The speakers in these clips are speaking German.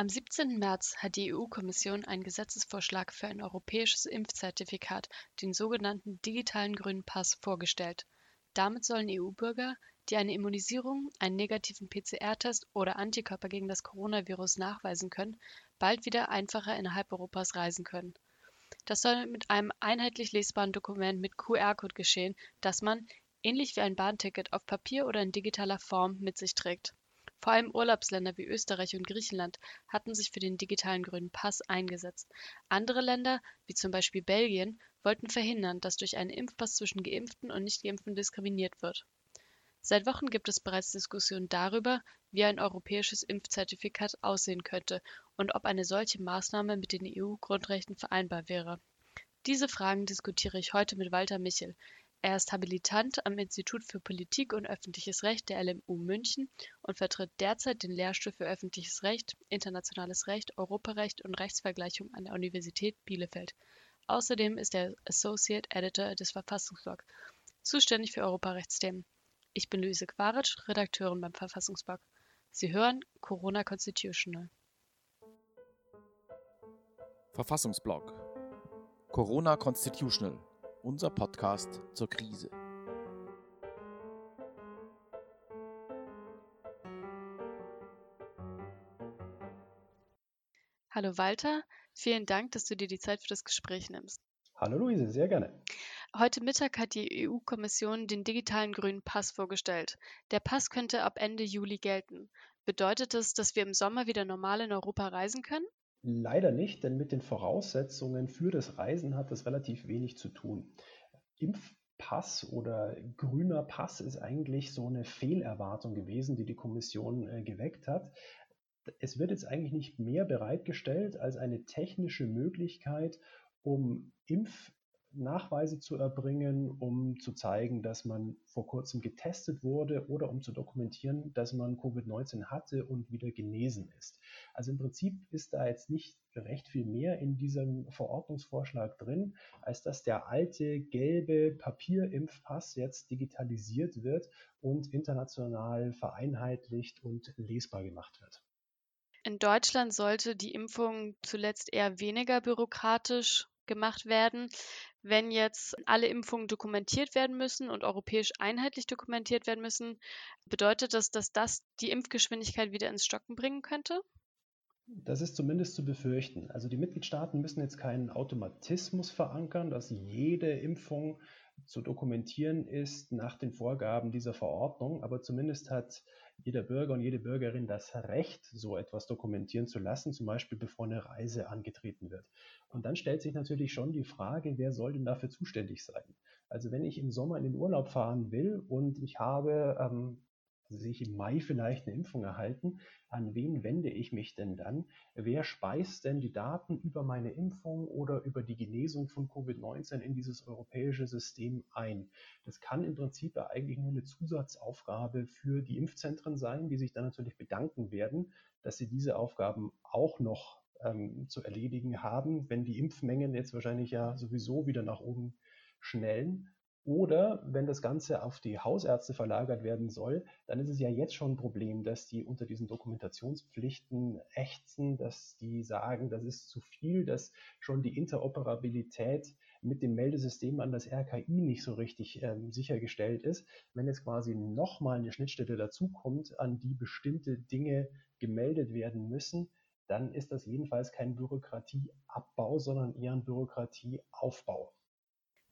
Am 17. März hat die EU-Kommission einen Gesetzesvorschlag für ein europäisches Impfzertifikat, den sogenannten digitalen grünen Pass, vorgestellt. Damit sollen EU-Bürger, die eine Immunisierung, einen negativen PCR-Test oder Antikörper gegen das Coronavirus nachweisen können, bald wieder einfacher innerhalb Europas reisen können. Das soll mit einem einheitlich lesbaren Dokument mit QR-Code geschehen, das man, ähnlich wie ein Bahnticket, auf Papier oder in digitaler Form mit sich trägt vor allem Urlaubsländer wie Österreich und Griechenland hatten sich für den digitalen grünen Pass eingesetzt. Andere Länder, wie zum Beispiel Belgien, wollten verhindern, dass durch einen Impfpass zwischen Geimpften und Nichtgeimpften diskriminiert wird. Seit Wochen gibt es bereits Diskussionen darüber, wie ein europäisches Impfzertifikat aussehen könnte und ob eine solche Maßnahme mit den EU-Grundrechten vereinbar wäre. Diese Fragen diskutiere ich heute mit Walter Michel. Er ist Habilitant am Institut für Politik und öffentliches Recht der LMU München und vertritt derzeit den Lehrstuhl für öffentliches Recht, internationales Recht, Europarecht und Rechtsvergleichung an der Universität Bielefeld. Außerdem ist er Associate Editor des Verfassungsblog, zuständig für Europarechtsthemen. Ich bin Luise Quaritsch, Redakteurin beim Verfassungsblog. Sie hören Corona Constitutional. Verfassungsblog Corona Constitutional unser Podcast zur Krise. Hallo Walter, vielen Dank, dass du dir die Zeit für das Gespräch nimmst. Hallo Luise, sehr gerne. Heute Mittag hat die EU-Kommission den digitalen grünen Pass vorgestellt. Der Pass könnte ab Ende Juli gelten. Bedeutet das, dass wir im Sommer wieder normal in Europa reisen können? Leider nicht, denn mit den Voraussetzungen für das Reisen hat das relativ wenig zu tun. Impfpass oder grüner Pass ist eigentlich so eine Fehlerwartung gewesen, die die Kommission äh, geweckt hat. Es wird jetzt eigentlich nicht mehr bereitgestellt als eine technische Möglichkeit, um Impf Nachweise zu erbringen, um zu zeigen, dass man vor kurzem getestet wurde oder um zu dokumentieren, dass man Covid-19 hatte und wieder genesen ist. Also im Prinzip ist da jetzt nicht recht viel mehr in diesem Verordnungsvorschlag drin, als dass der alte gelbe Papierimpfpass jetzt digitalisiert wird und international vereinheitlicht und lesbar gemacht wird. In Deutschland sollte die Impfung zuletzt eher weniger bürokratisch gemacht werden. Wenn jetzt alle Impfungen dokumentiert werden müssen und europäisch einheitlich dokumentiert werden müssen, bedeutet das, dass das die Impfgeschwindigkeit wieder ins Stocken bringen könnte? Das ist zumindest zu befürchten. Also die Mitgliedstaaten müssen jetzt keinen Automatismus verankern, dass jede Impfung zu dokumentieren ist nach den Vorgaben dieser Verordnung, aber zumindest hat jeder Bürger und jede Bürgerin das Recht, so etwas dokumentieren zu lassen, zum Beispiel bevor eine Reise angetreten wird. Und dann stellt sich natürlich schon die Frage, wer soll denn dafür zuständig sein? Also wenn ich im Sommer in den Urlaub fahren will und ich habe ähm, sehe ich im Mai vielleicht eine Impfung erhalten, an wen wende ich mich denn dann? Wer speist denn die Daten über meine Impfung oder über die Genesung von Covid-19 in dieses europäische System ein? Das kann im Prinzip eigentlich nur eine Zusatzaufgabe für die Impfzentren sein, die sich dann natürlich bedanken werden, dass sie diese Aufgaben auch noch ähm, zu erledigen haben, wenn die Impfmengen jetzt wahrscheinlich ja sowieso wieder nach oben schnellen. Oder wenn das Ganze auf die Hausärzte verlagert werden soll, dann ist es ja jetzt schon ein Problem, dass die unter diesen Dokumentationspflichten ächzen, dass die sagen, das ist zu viel, dass schon die Interoperabilität mit dem Meldesystem an das RKI nicht so richtig ähm, sichergestellt ist. Wenn jetzt quasi nochmal eine Schnittstelle dazukommt, an die bestimmte Dinge gemeldet werden müssen, dann ist das jedenfalls kein Bürokratieabbau, sondern eher ein Bürokratieaufbau.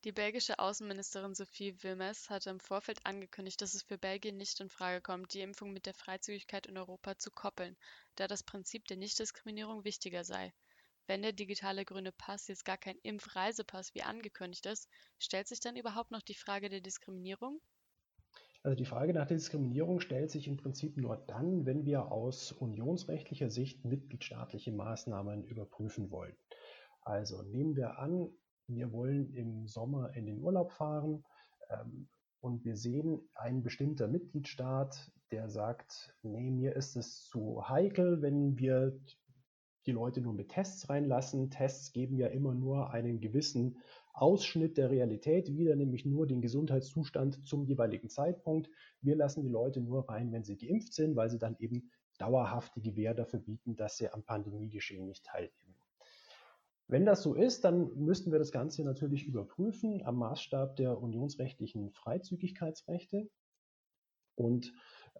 Die belgische Außenministerin Sophie Wilmès hatte im Vorfeld angekündigt, dass es für Belgien nicht in Frage kommt, die Impfung mit der Freizügigkeit in Europa zu koppeln, da das Prinzip der Nichtdiskriminierung wichtiger sei. Wenn der digitale grüne Pass jetzt gar kein Impfreisepass wie angekündigt ist, stellt sich dann überhaupt noch die Frage der Diskriminierung? Also die Frage nach der Diskriminierung stellt sich im Prinzip nur dann, wenn wir aus unionsrechtlicher Sicht mitgliedstaatliche Maßnahmen überprüfen wollen. Also nehmen wir an, wir wollen im Sommer in den Urlaub fahren ähm, und wir sehen ein bestimmter Mitgliedstaat, der sagt, nee, mir ist es zu heikel, wenn wir die Leute nur mit Tests reinlassen. Tests geben ja immer nur einen gewissen Ausschnitt der Realität wieder, nämlich nur den Gesundheitszustand zum jeweiligen Zeitpunkt. Wir lassen die Leute nur rein, wenn sie geimpft sind, weil sie dann eben dauerhafte Gewähr dafür bieten, dass sie am Pandemiegeschehen nicht teilnehmen. Wenn das so ist, dann müssten wir das Ganze natürlich überprüfen am Maßstab der unionsrechtlichen Freizügigkeitsrechte. Und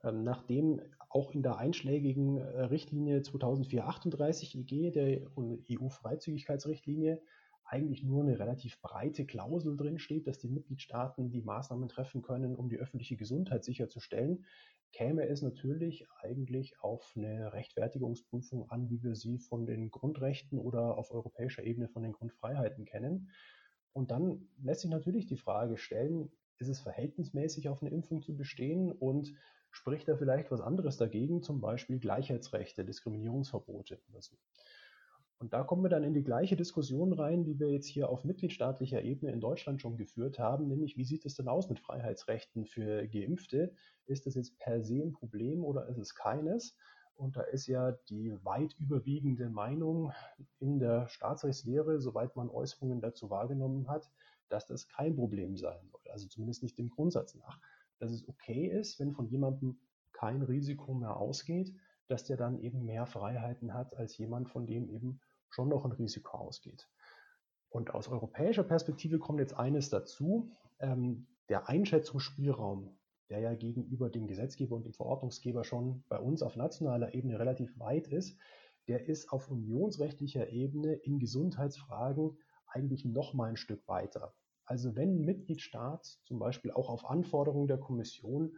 ähm, nachdem auch in der einschlägigen äh, Richtlinie 2004-38 EG, der EU-Freizügigkeitsrichtlinie, eigentlich nur eine relativ breite Klausel drinsteht, dass die Mitgliedstaaten die Maßnahmen treffen können, um die öffentliche Gesundheit sicherzustellen, käme es natürlich eigentlich auf eine Rechtfertigungsprüfung an, wie wir sie von den Grundrechten oder auf europäischer Ebene von den Grundfreiheiten kennen. Und dann lässt sich natürlich die Frage stellen, ist es verhältnismäßig auf eine Impfung zu bestehen und spricht da vielleicht was anderes dagegen, zum Beispiel Gleichheitsrechte, Diskriminierungsverbote oder so. Und da kommen wir dann in die gleiche Diskussion rein, die wir jetzt hier auf mitgliedstaatlicher Ebene in Deutschland schon geführt haben, nämlich wie sieht es denn aus mit Freiheitsrechten für Geimpfte? Ist das jetzt per se ein Problem oder ist es keines? Und da ist ja die weit überwiegende Meinung in der Staatsrechtslehre, soweit man Äußerungen dazu wahrgenommen hat, dass das kein Problem sein soll. Also zumindest nicht dem Grundsatz nach. Dass es okay ist, wenn von jemandem kein Risiko mehr ausgeht, dass der dann eben mehr Freiheiten hat als jemand, von dem eben schon noch ein Risiko ausgeht. Und aus europäischer Perspektive kommt jetzt eines dazu. Ähm, der Einschätzungsspielraum, der ja gegenüber dem Gesetzgeber und dem Verordnungsgeber schon bei uns auf nationaler Ebene relativ weit ist, der ist auf unionsrechtlicher Ebene in Gesundheitsfragen eigentlich noch mal ein Stück weiter. Also wenn ein Mitgliedstaat zum Beispiel auch auf Anforderung der Kommission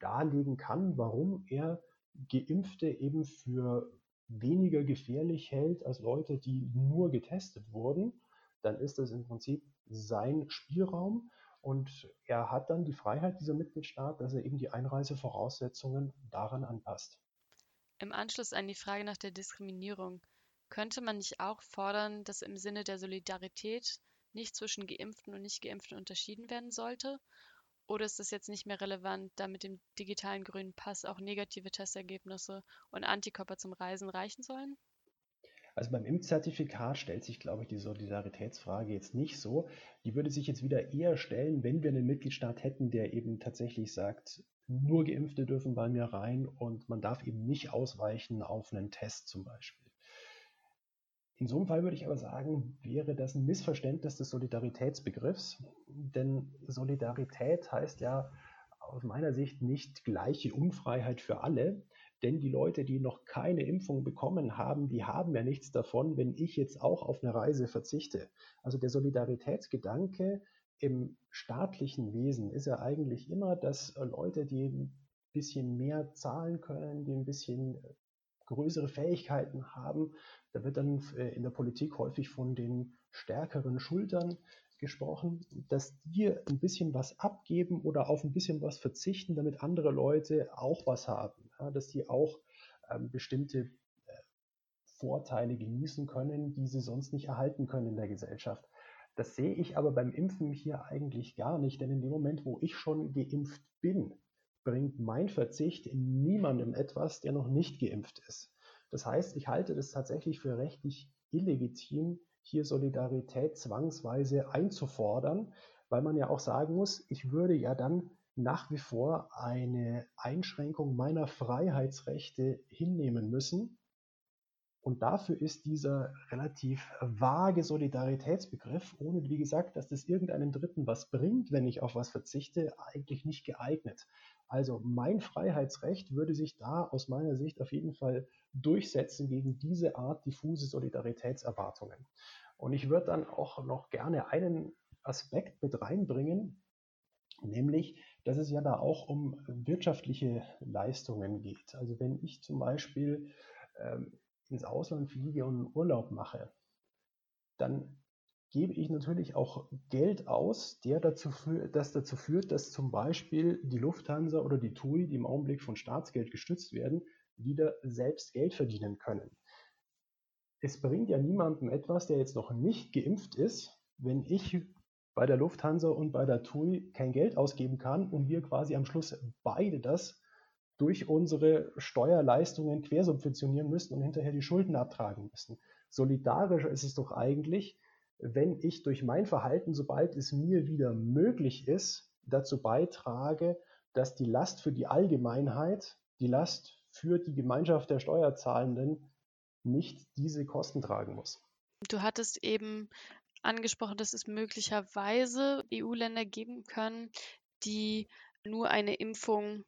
darlegen kann, warum er Geimpfte eben für weniger gefährlich hält als Leute, die nur getestet wurden, dann ist das im Prinzip sein Spielraum und er hat dann die Freiheit, dieser Mitgliedstaat, dass er eben die Einreisevoraussetzungen daran anpasst. Im Anschluss an die Frage nach der Diskriminierung könnte man nicht auch fordern, dass im Sinne der Solidarität nicht zwischen Geimpften und Nicht-Geimpften unterschieden werden sollte oder ist das jetzt nicht mehr relevant, da mit dem digitalen grünen Pass auch negative Testergebnisse und Antikörper zum Reisen reichen sollen? Also beim Impfzertifikat stellt sich, glaube ich, die Solidaritätsfrage jetzt nicht so. Die würde sich jetzt wieder eher stellen, wenn wir einen Mitgliedstaat hätten, der eben tatsächlich sagt, nur Geimpfte dürfen bei mir rein und man darf eben nicht ausweichen auf einen Test zum Beispiel. In so einem Fall würde ich aber sagen, wäre das ein Missverständnis des Solidaritätsbegriffs, denn Solidarität heißt ja aus meiner Sicht nicht gleiche Unfreiheit für alle, denn die Leute, die noch keine Impfung bekommen haben, die haben ja nichts davon, wenn ich jetzt auch auf eine Reise verzichte. Also der Solidaritätsgedanke im staatlichen Wesen ist ja eigentlich immer, dass Leute, die ein bisschen mehr zahlen können, die ein bisschen größere Fähigkeiten haben. Da wird dann äh, in der Politik häufig von den stärkeren Schultern gesprochen, dass die ein bisschen was abgeben oder auf ein bisschen was verzichten, damit andere Leute auch was haben, ja, dass die auch ähm, bestimmte äh, Vorteile genießen können, die sie sonst nicht erhalten können in der Gesellschaft. Das sehe ich aber beim Impfen hier eigentlich gar nicht, denn in dem Moment, wo ich schon geimpft bin, bringt mein Verzicht niemandem etwas, der noch nicht geimpft ist. Das heißt, ich halte das tatsächlich für rechtlich illegitim, hier Solidarität zwangsweise einzufordern, weil man ja auch sagen muss, ich würde ja dann nach wie vor eine Einschränkung meiner Freiheitsrechte hinnehmen müssen. Und dafür ist dieser relativ vage Solidaritätsbegriff, ohne wie gesagt, dass das irgendeinem Dritten was bringt, wenn ich auf was verzichte, eigentlich nicht geeignet. Also mein Freiheitsrecht würde sich da aus meiner Sicht auf jeden Fall durchsetzen gegen diese Art diffuse Solidaritätserwartungen. Und ich würde dann auch noch gerne einen Aspekt mit reinbringen, nämlich, dass es ja da auch um wirtschaftliche Leistungen geht. Also wenn ich zum Beispiel ähm, ins Ausland fliege und Urlaub mache, dann gebe ich natürlich auch Geld aus, der dazu das dazu führt, dass zum Beispiel die Lufthansa oder die TUI, die im Augenblick von Staatsgeld gestützt werden, wieder selbst Geld verdienen können. Es bringt ja niemandem etwas, der jetzt noch nicht geimpft ist, wenn ich bei der Lufthansa und bei der TUI kein Geld ausgeben kann und wir quasi am Schluss beide das durch unsere Steuerleistungen quersubventionieren müssen und hinterher die Schulden abtragen müssen. Solidarischer ist es doch eigentlich, wenn ich durch mein Verhalten, sobald es mir wieder möglich ist, dazu beitrage, dass die Last für die Allgemeinheit, die Last für die Gemeinschaft der Steuerzahlenden nicht diese Kosten tragen muss. Du hattest eben angesprochen, dass es möglicherweise EU-Länder geben können, die nur eine Impfung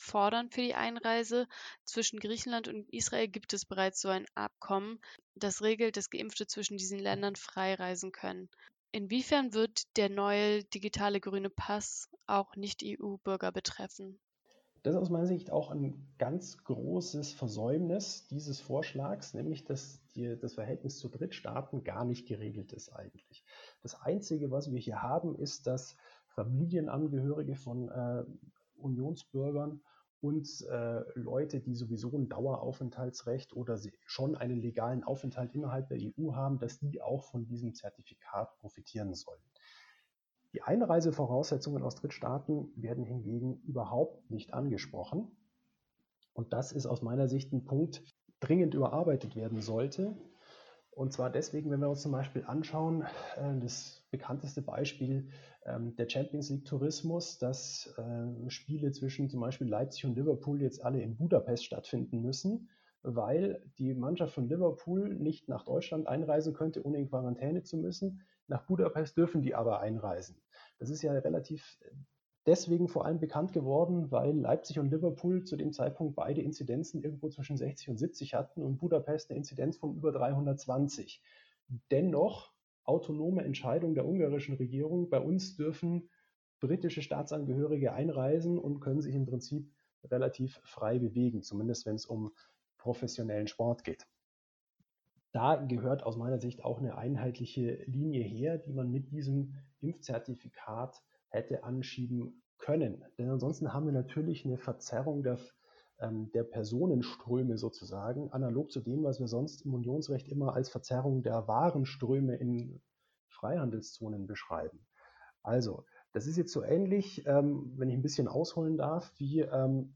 fordern für die Einreise. Zwischen Griechenland und Israel gibt es bereits so ein Abkommen, das regelt, dass Geimpfte zwischen diesen Ländern frei reisen können. Inwiefern wird der neue digitale grüne Pass auch Nicht-EU-Bürger betreffen? Das ist aus meiner Sicht auch ein ganz großes Versäumnis dieses Vorschlags, nämlich dass die, das Verhältnis zu Drittstaaten gar nicht geregelt ist eigentlich. Das Einzige, was wir hier haben, ist, dass Familienangehörige von äh, Unionsbürgern und äh, Leute, die sowieso ein Daueraufenthaltsrecht oder schon einen legalen Aufenthalt innerhalb der EU haben, dass die auch von diesem Zertifikat profitieren sollen. Die Einreisevoraussetzungen aus Drittstaaten werden hingegen überhaupt nicht angesprochen. Und das ist aus meiner Sicht ein Punkt, dringend überarbeitet werden sollte. Und zwar deswegen, wenn wir uns zum Beispiel anschauen, äh, das bekannteste Beispiel ähm, der Champions League Tourismus, dass äh, Spiele zwischen zum Beispiel Leipzig und Liverpool jetzt alle in Budapest stattfinden müssen, weil die Mannschaft von Liverpool nicht nach Deutschland einreisen könnte, ohne in Quarantäne zu müssen. Nach Budapest dürfen die aber einreisen. Das ist ja relativ deswegen vor allem bekannt geworden, weil Leipzig und Liverpool zu dem Zeitpunkt beide Inzidenzen irgendwo zwischen 60 und 70 hatten und Budapest eine Inzidenz von über 320. Dennoch autonome Entscheidung der ungarischen Regierung. Bei uns dürfen britische Staatsangehörige einreisen und können sich im Prinzip relativ frei bewegen, zumindest wenn es um professionellen Sport geht da gehört aus meiner Sicht auch eine einheitliche Linie her, die man mit diesem Impfzertifikat hätte anschieben können. Denn ansonsten haben wir natürlich eine Verzerrung der, ähm, der Personenströme sozusagen, analog zu dem, was wir sonst im Unionsrecht immer als Verzerrung der Warenströme in Freihandelszonen beschreiben. Also, das ist jetzt so ähnlich, ähm, wenn ich ein bisschen ausholen darf, wie ähm,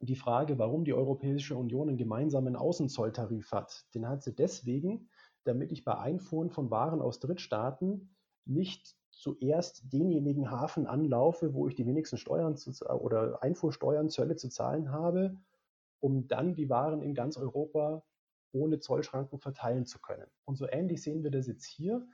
die Frage, warum die Europäische Union einen gemeinsamen Außenzolltarif hat. Den hat sie deswegen, damit ich bei Einfuhren von Waren aus Drittstaaten nicht zuerst denjenigen Hafen anlaufe, wo ich die wenigsten Steuern zu, oder Einfuhrsteuern, Zölle zu zahlen habe, um dann die Waren in ganz Europa ohne Zollschranken verteilen zu können. Und so ähnlich sehen wir das jetzt hier.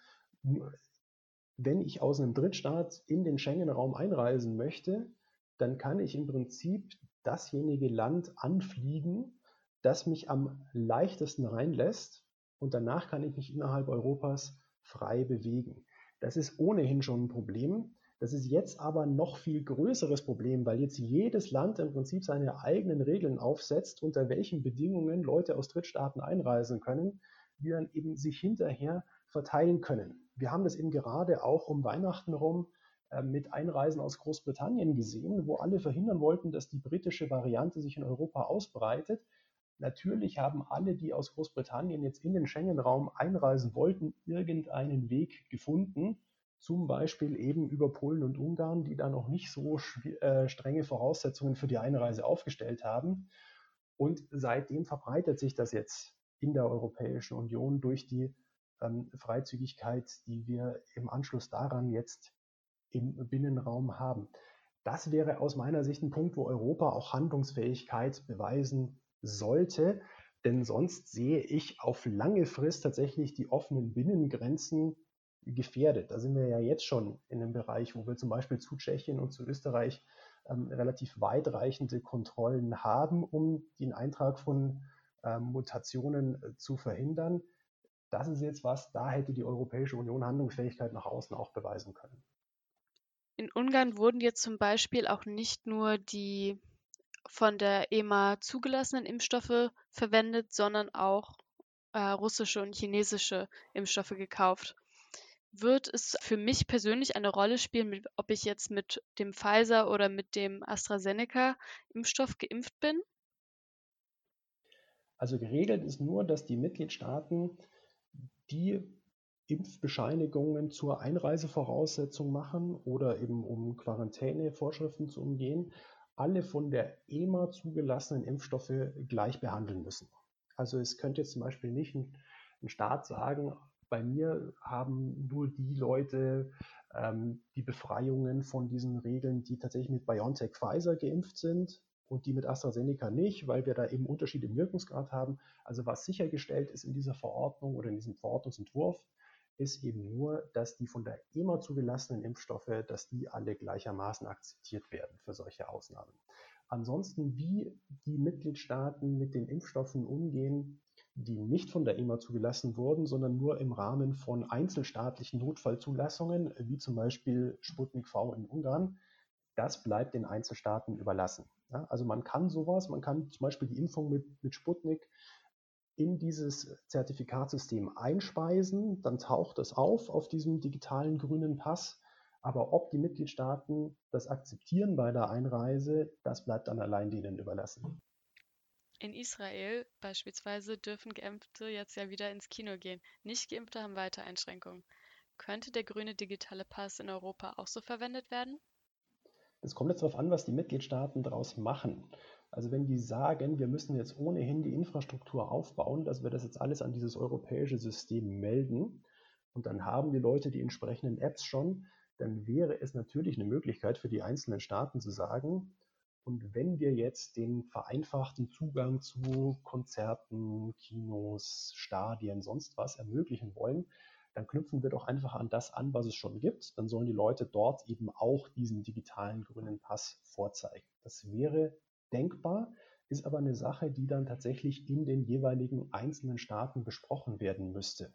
Wenn ich aus einem Drittstaat in den Schengen-Raum einreisen möchte, dann kann ich im Prinzip dasjenige Land anfliegen, das mich am leichtesten reinlässt und danach kann ich mich innerhalb Europas frei bewegen. Das ist ohnehin schon ein Problem. Das ist jetzt aber noch viel größeres Problem, weil jetzt jedes Land im Prinzip seine eigenen Regeln aufsetzt, unter welchen Bedingungen Leute aus Drittstaaten einreisen können, die dann eben sich hinterher verteilen können. Wir haben das eben gerade auch um Weihnachten rum äh, mit Einreisen aus Großbritannien gesehen, wo alle verhindern wollten, dass die britische Variante sich in Europa ausbreitet. Natürlich haben alle, die aus Großbritannien jetzt in den Schengen-Raum einreisen wollten, irgendeinen Weg gefunden, zum Beispiel eben über Polen und Ungarn, die da noch nicht so äh, strenge Voraussetzungen für die Einreise aufgestellt haben. Und seitdem verbreitet sich das jetzt in der Europäischen Union durch die ähm, Freizügigkeit, die wir im Anschluss daran jetzt im Binnenraum haben. Das wäre aus meiner Sicht ein Punkt, wo Europa auch Handlungsfähigkeit beweisen sollte, denn sonst sehe ich auf lange Frist tatsächlich die offenen Binnengrenzen gefährdet. Da sind wir ja jetzt schon in einem Bereich, wo wir zum Beispiel zu Tschechien und zu Österreich ähm, relativ weitreichende Kontrollen haben, um den Eintrag von ähm, Mutationen äh, zu verhindern. Das ist jetzt was, da hätte die Europäische Union Handlungsfähigkeit nach außen auch beweisen können. In Ungarn wurden jetzt zum Beispiel auch nicht nur die von der EMA zugelassenen Impfstoffe verwendet, sondern auch äh, russische und chinesische Impfstoffe gekauft. Wird es für mich persönlich eine Rolle spielen, mit, ob ich jetzt mit dem Pfizer oder mit dem AstraZeneca-Impfstoff geimpft bin? Also geregelt ist nur, dass die Mitgliedstaaten die Impfbescheinigungen zur Einreisevoraussetzung machen oder eben um Quarantänevorschriften zu umgehen, alle von der EMA zugelassenen Impfstoffe gleich behandeln müssen. Also es könnte jetzt zum Beispiel nicht ein, ein Staat sagen, bei mir haben nur die Leute ähm, die Befreiungen von diesen Regeln, die tatsächlich mit BioNTech Pfizer geimpft sind und die mit AstraZeneca nicht, weil wir da eben Unterschiede im Wirkungsgrad haben. Also was sichergestellt ist in dieser Verordnung oder in diesem Verordnungsentwurf, ist eben nur, dass die von der EMA zugelassenen Impfstoffe, dass die alle gleichermaßen akzeptiert werden für solche Ausnahmen. Ansonsten, wie die Mitgliedstaaten mit den Impfstoffen umgehen, die nicht von der EMA zugelassen wurden, sondern nur im Rahmen von einzelstaatlichen Notfallzulassungen, wie zum Beispiel Sputnik V in Ungarn, das bleibt den Einzelstaaten überlassen. Ja, also man kann sowas, man kann zum Beispiel die Impfung mit, mit Sputnik in dieses Zertifikatssystem einspeisen, dann taucht es auf auf diesem digitalen grünen Pass. Aber ob die Mitgliedstaaten das akzeptieren bei der Einreise, das bleibt dann allein denen überlassen. In Israel beispielsweise dürfen Geimpfte jetzt ja wieder ins Kino gehen. Nicht Geimpfte haben weiter Einschränkungen. Könnte der grüne digitale Pass in Europa auch so verwendet werden? Es kommt jetzt darauf an, was die Mitgliedstaaten daraus machen. Also wenn die sagen, wir müssen jetzt ohnehin die Infrastruktur aufbauen, dass wir das jetzt alles an dieses europäische System melden und dann haben die Leute die entsprechenden Apps schon, dann wäre es natürlich eine Möglichkeit für die einzelnen Staaten zu sagen, und wenn wir jetzt den vereinfachten Zugang zu Konzerten, Kinos, Stadien, sonst was ermöglichen wollen, dann knüpfen wir doch einfach an das an, was es schon gibt. Dann sollen die Leute dort eben auch diesen digitalen grünen Pass vorzeigen. Das wäre denkbar, ist aber eine Sache, die dann tatsächlich in den jeweiligen einzelnen Staaten besprochen werden müsste.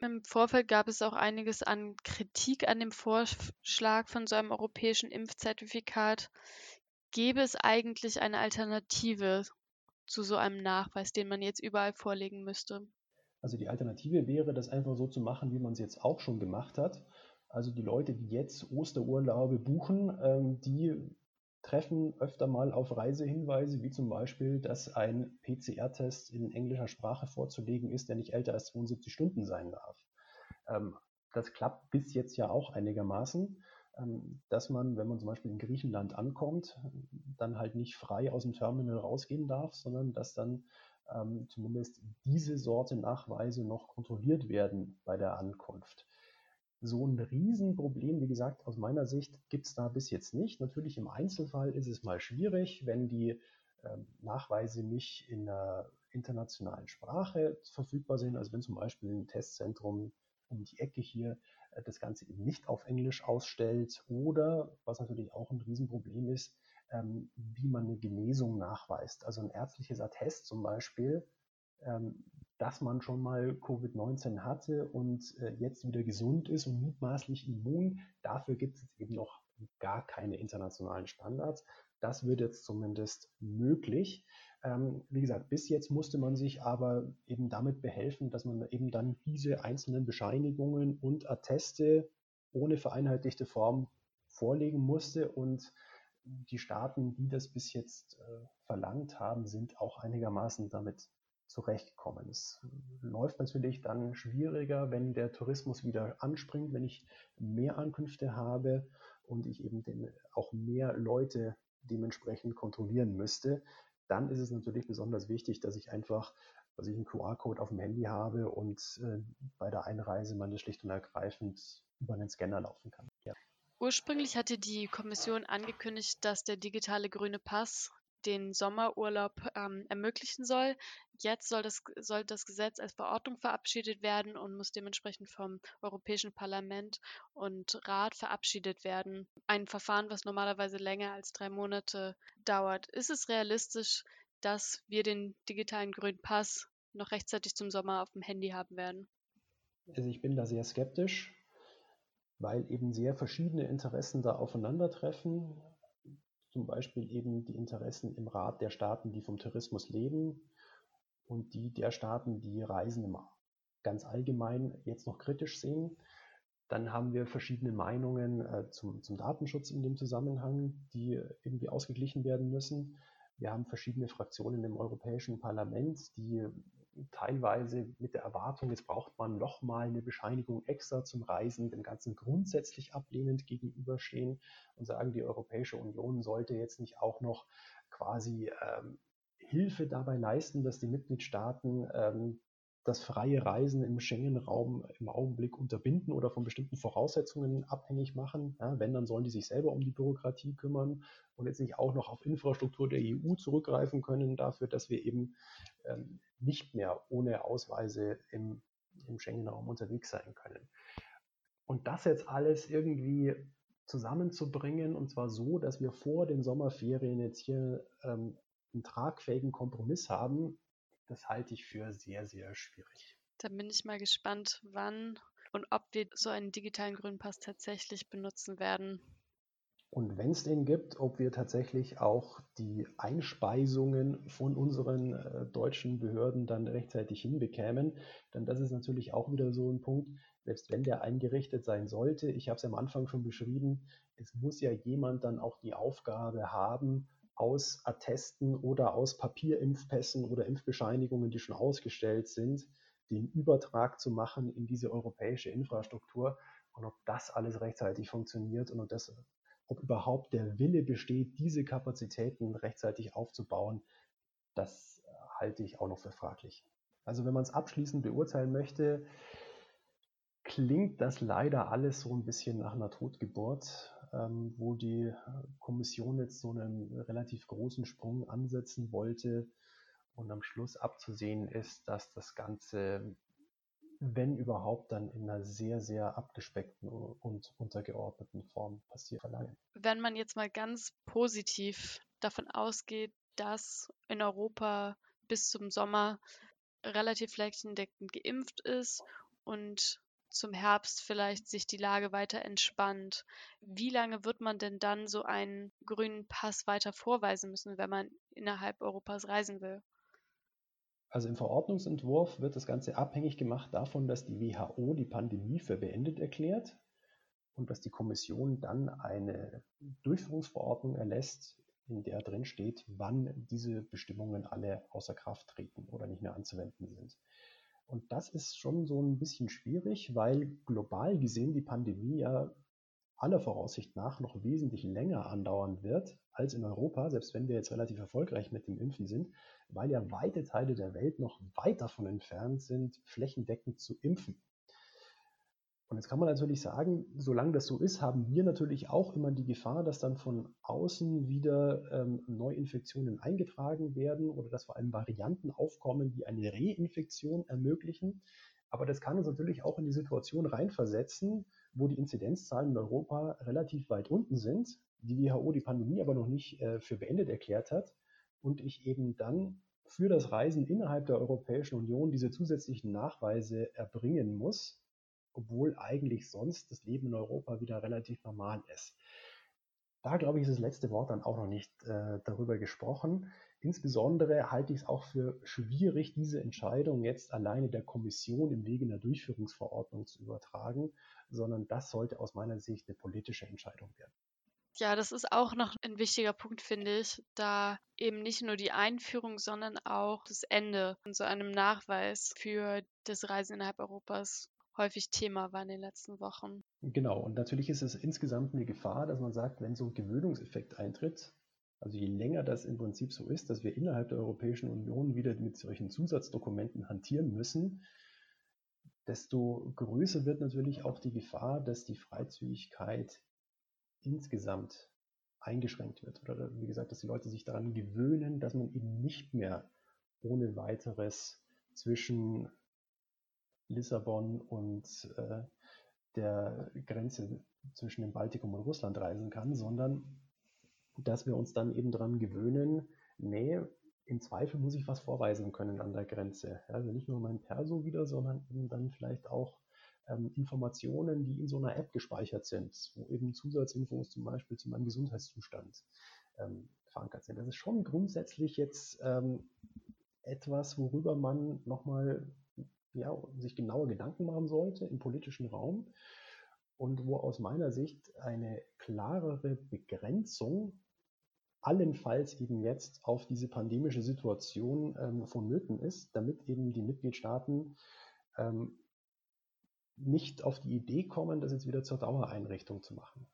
Im Vorfeld gab es auch einiges an Kritik an dem Vorschlag von so einem europäischen Impfzertifikat. Gäbe es eigentlich eine Alternative zu so einem Nachweis, den man jetzt überall vorlegen müsste? Also die Alternative wäre, das einfach so zu machen, wie man es jetzt auch schon gemacht hat. Also die Leute, die jetzt Osterurlaube buchen, ähm, die treffen öfter mal auf Reisehinweise, wie zum Beispiel, dass ein PCR-Test in englischer Sprache vorzulegen ist, der nicht älter als 72 Stunden sein darf. Ähm, das klappt bis jetzt ja auch einigermaßen, ähm, dass man, wenn man zum Beispiel in Griechenland ankommt, dann halt nicht frei aus dem Terminal rausgehen darf, sondern dass dann ähm, zumindest diese Sorte Nachweise noch kontrolliert werden bei der Ankunft. So ein Riesenproblem, wie gesagt, aus meiner Sicht gibt es da bis jetzt nicht. Natürlich im Einzelfall ist es mal schwierig, wenn die äh, Nachweise nicht in einer internationalen Sprache verfügbar sind. Also wenn zum Beispiel ein Testzentrum um die Ecke hier äh, das Ganze eben nicht auf Englisch ausstellt oder, was natürlich auch ein Riesenproblem ist, ähm, wie man eine Genesung nachweist. Also ein ärztliches Attest zum Beispiel ähm, dass man schon mal Covid-19 hatte und äh, jetzt wieder gesund ist und mutmaßlich immun. Dafür gibt es eben noch gar keine internationalen Standards. Das wird jetzt zumindest möglich. Ähm, wie gesagt, bis jetzt musste man sich aber eben damit behelfen, dass man eben dann diese einzelnen Bescheinigungen und Atteste ohne vereinheitlichte Form vorlegen musste und die Staaten, die das bis jetzt äh, verlangt haben, sind auch einigermaßen damit zurechtkommen. Es läuft natürlich dann schwieriger, wenn der Tourismus wieder anspringt, wenn ich mehr Ankünfte habe und ich eben den, auch mehr Leute dementsprechend kontrollieren müsste. Dann ist es natürlich besonders wichtig, dass ich einfach also ich einen QR-Code auf dem Handy habe und äh, bei der Einreise man das schlicht und ergreifend über einen Scanner laufen kann. Ja. Ursprünglich hatte die Kommission angekündigt, dass der digitale grüne Pass den Sommerurlaub ähm, ermöglichen soll. Jetzt soll das, soll das Gesetz als Verordnung verabschiedet werden und muss dementsprechend vom Europäischen Parlament und Rat verabschiedet werden. Ein Verfahren, was normalerweise länger als drei Monate dauert. Ist es realistisch, dass wir den digitalen grünen Pass noch rechtzeitig zum Sommer auf dem Handy haben werden? Also ich bin da sehr skeptisch, weil eben sehr verschiedene Interessen da aufeinandertreffen zum Beispiel eben die Interessen im Rat der Staaten, die vom Tourismus leben und die der Staaten, die Reisen ganz allgemein jetzt noch kritisch sehen. Dann haben wir verschiedene Meinungen äh, zum, zum Datenschutz in dem Zusammenhang, die irgendwie ausgeglichen werden müssen. Wir haben verschiedene Fraktionen im Europäischen Parlament, die teilweise mit der Erwartung, jetzt braucht man nochmal eine Bescheinigung extra zum Reisen, dem Ganzen grundsätzlich ablehnend gegenüberstehen und sagen, die Europäische Union sollte jetzt nicht auch noch quasi ähm, Hilfe dabei leisten, dass die Mitgliedstaaten ähm, das freie Reisen im Schengen-Raum im Augenblick unterbinden oder von bestimmten Voraussetzungen abhängig machen. Ja, wenn, dann sollen die sich selber um die Bürokratie kümmern und jetzt nicht auch noch auf Infrastruktur der EU zurückgreifen können dafür, dass wir eben ähm, nicht mehr ohne Ausweise im, im Schengen-Raum unterwegs sein können. Und das jetzt alles irgendwie zusammenzubringen und zwar so, dass wir vor den Sommerferien jetzt hier ähm, einen tragfähigen Kompromiss haben, das halte ich für sehr, sehr schwierig. Da bin ich mal gespannt, wann und ob wir so einen digitalen grünen Pass tatsächlich benutzen werden. Und wenn es den gibt, ob wir tatsächlich auch die Einspeisungen von unseren äh, deutschen Behörden dann rechtzeitig hinbekämen. Denn das ist natürlich auch wieder so ein Punkt, selbst wenn der eingerichtet sein sollte. Ich habe es am Anfang schon beschrieben, es muss ja jemand dann auch die Aufgabe haben, aus Attesten oder aus Papierimpfpässen oder Impfbescheinigungen, die schon ausgestellt sind, den Übertrag zu machen in diese europäische Infrastruktur und ob das alles rechtzeitig funktioniert und ob, das, ob überhaupt der Wille besteht, diese Kapazitäten rechtzeitig aufzubauen, das halte ich auch noch für fraglich. Also wenn man es abschließend beurteilen möchte, klingt das leider alles so ein bisschen nach einer Totgeburt ähm, wo die Kommission jetzt so einen relativ großen Sprung ansetzen wollte und am Schluss abzusehen ist, dass das Ganze, wenn überhaupt, dann in einer sehr, sehr abgespeckten und untergeordneten Form passiert. Wenn man jetzt mal ganz positiv davon ausgeht, dass in Europa bis zum Sommer relativ flächendeckend geimpft ist und zum Herbst vielleicht sich die Lage weiter entspannt. Wie lange wird man denn dann so einen grünen Pass weiter vorweisen müssen, wenn man innerhalb Europas reisen will? Also im Verordnungsentwurf wird das Ganze abhängig gemacht davon, dass die WHO die Pandemie für beendet erklärt und dass die Kommission dann eine Durchführungsverordnung erlässt, in der drin steht, wann diese Bestimmungen alle außer Kraft treten oder nicht mehr anzuwenden sind. Und das ist schon so ein bisschen schwierig, weil global gesehen die Pandemie ja aller Voraussicht nach noch wesentlich länger andauern wird als in Europa, selbst wenn wir jetzt relativ erfolgreich mit dem Impfen sind, weil ja weite Teile der Welt noch weit davon entfernt sind, flächendeckend zu impfen. Und jetzt kann man natürlich sagen, solange das so ist, haben wir natürlich auch immer die Gefahr, dass dann von außen wieder ähm, Neuinfektionen eingetragen werden oder dass vor allem Varianten aufkommen, die eine Reinfektion ermöglichen. Aber das kann uns natürlich auch in die Situation reinversetzen, wo die Inzidenzzahlen in Europa relativ weit unten sind, die WHO die Pandemie aber noch nicht äh, für beendet erklärt hat und ich eben dann für das Reisen innerhalb der Europäischen Union diese zusätzlichen Nachweise erbringen muss, obwohl eigentlich sonst das Leben in Europa wieder relativ normal ist. Da glaube ich, ist das letzte Wort dann auch noch nicht äh, darüber gesprochen. Insbesondere halte ich es auch für schwierig, diese Entscheidung jetzt alleine der Kommission im Wege einer Durchführungsverordnung zu übertragen, sondern das sollte aus meiner Sicht eine politische Entscheidung werden. Ja, das ist auch noch ein wichtiger Punkt, finde ich, da eben nicht nur die Einführung, sondern auch das Ende von so einem Nachweis für das Reisen innerhalb Europas häufig Thema war in den letzten Wochen. Genau, und natürlich ist es insgesamt eine Gefahr, dass man sagt, wenn so ein Gewöhnungseffekt eintritt, also je länger das im Prinzip so ist, dass wir innerhalb der Europäischen Union wieder mit solchen Zusatzdokumenten hantieren müssen, desto größer wird natürlich auch die Gefahr, dass die Freizügigkeit insgesamt eingeschränkt wird. Oder wie gesagt, dass die Leute sich daran gewöhnen, dass man eben nicht mehr ohne weiteres zwischen Lissabon und äh, der Grenze zwischen dem Baltikum und Russland reisen kann, sondern dass wir uns dann eben daran gewöhnen, nee, im Zweifel muss ich was vorweisen können an der Grenze. Also nicht nur mein Perso wieder, sondern eben dann vielleicht auch ähm, Informationen, die in so einer App gespeichert sind, wo eben Zusatzinfos zum Beispiel zu meinem Gesundheitszustand ähm, verankert sind. Das ist schon grundsätzlich jetzt ähm, etwas, worüber man nochmal ja, sich genauer Gedanken machen sollte im politischen Raum und wo aus meiner Sicht eine klarere Begrenzung allenfalls eben jetzt auf diese pandemische Situation ähm, vonnöten ist, damit eben die Mitgliedstaaten ähm, nicht auf die Idee kommen, das jetzt wieder zur Dauereinrichtung zu machen.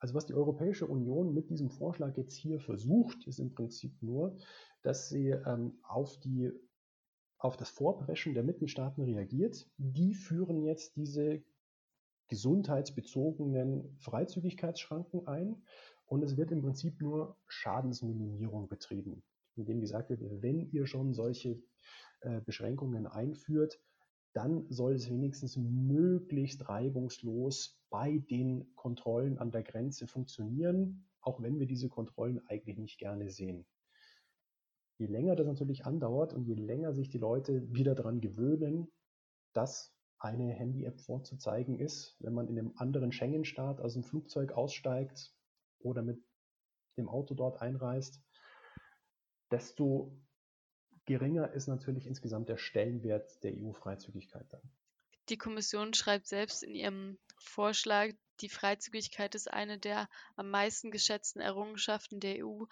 Also was die Europäische Union mit diesem Vorschlag jetzt hier versucht, ist im Prinzip nur, dass sie ähm, auf die auf das Vorpreschen der Mitgliedstaaten reagiert. Die führen jetzt diese gesundheitsbezogenen Freizügigkeitsschranken ein und es wird im Prinzip nur Schadensminimierung betrieben, indem gesagt wird, wenn ihr schon solche äh, Beschränkungen einführt, dann soll es wenigstens möglichst reibungslos bei den Kontrollen an der Grenze funktionieren, auch wenn wir diese Kontrollen eigentlich nicht gerne sehen. Je länger das natürlich andauert und je länger sich die Leute wieder daran gewöhnen, dass eine Handy-App vorzuzeigen ist, wenn man in einem anderen Schengen-Staat aus dem Flugzeug aussteigt oder mit dem Auto dort einreist, desto geringer ist natürlich insgesamt der Stellenwert der EU-Freizügigkeit dann. Die Kommission schreibt selbst in ihrem Vorschlag, die Freizügigkeit ist eine der am meisten geschätzten Errungenschaften der EU,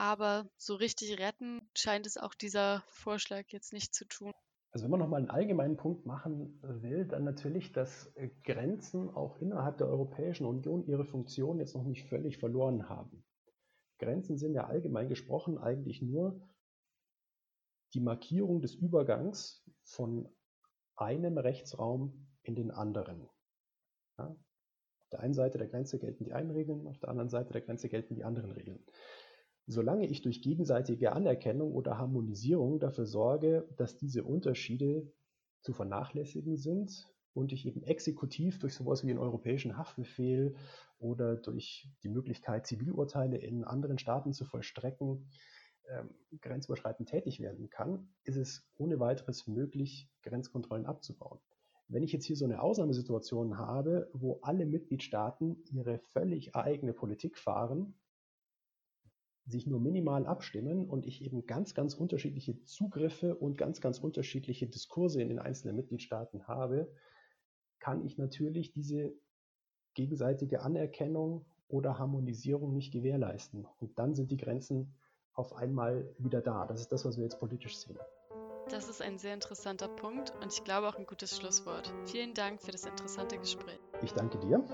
aber so richtig retten scheint es auch dieser Vorschlag jetzt nicht zu tun. Also wenn man nochmal einen allgemeinen Punkt machen will, dann natürlich, dass äh, Grenzen auch innerhalb der Europäischen Union ihre Funktion jetzt noch nicht völlig verloren haben. Grenzen sind ja allgemein gesprochen eigentlich nur die Markierung des Übergangs von einem Rechtsraum in den anderen. Ja? Auf der einen Seite der Grenze gelten die einen Regeln, auf der anderen Seite der Grenze gelten die anderen Regeln. Solange ich durch gegenseitige Anerkennung oder Harmonisierung dafür sorge, dass diese Unterschiede zu vernachlässigen sind und ich eben exekutiv durch sowas wie einen europäischen Haftbefehl oder durch die Möglichkeit, Zivilurteile in anderen Staaten zu vollstrecken, ähm, grenzüberschreitend tätig werden kann, ist es ohne weiteres möglich, Grenzkontrollen abzubauen. Wenn ich jetzt hier so eine Ausnahmesituation habe, wo alle Mitgliedstaaten ihre völlig eigene Politik fahren sich nur minimal abstimmen und ich eben ganz, ganz unterschiedliche Zugriffe und ganz, ganz unterschiedliche Diskurse in den einzelnen Mitgliedstaaten habe, kann ich natürlich diese gegenseitige Anerkennung oder Harmonisierung nicht gewährleisten. Und dann sind die Grenzen auf einmal wieder da. Das ist das, was wir jetzt politisch sehen. Das ist ein sehr interessanter Punkt und ich glaube auch ein gutes Schlusswort. Vielen Dank für das interessante Gespräch. Ich danke dir.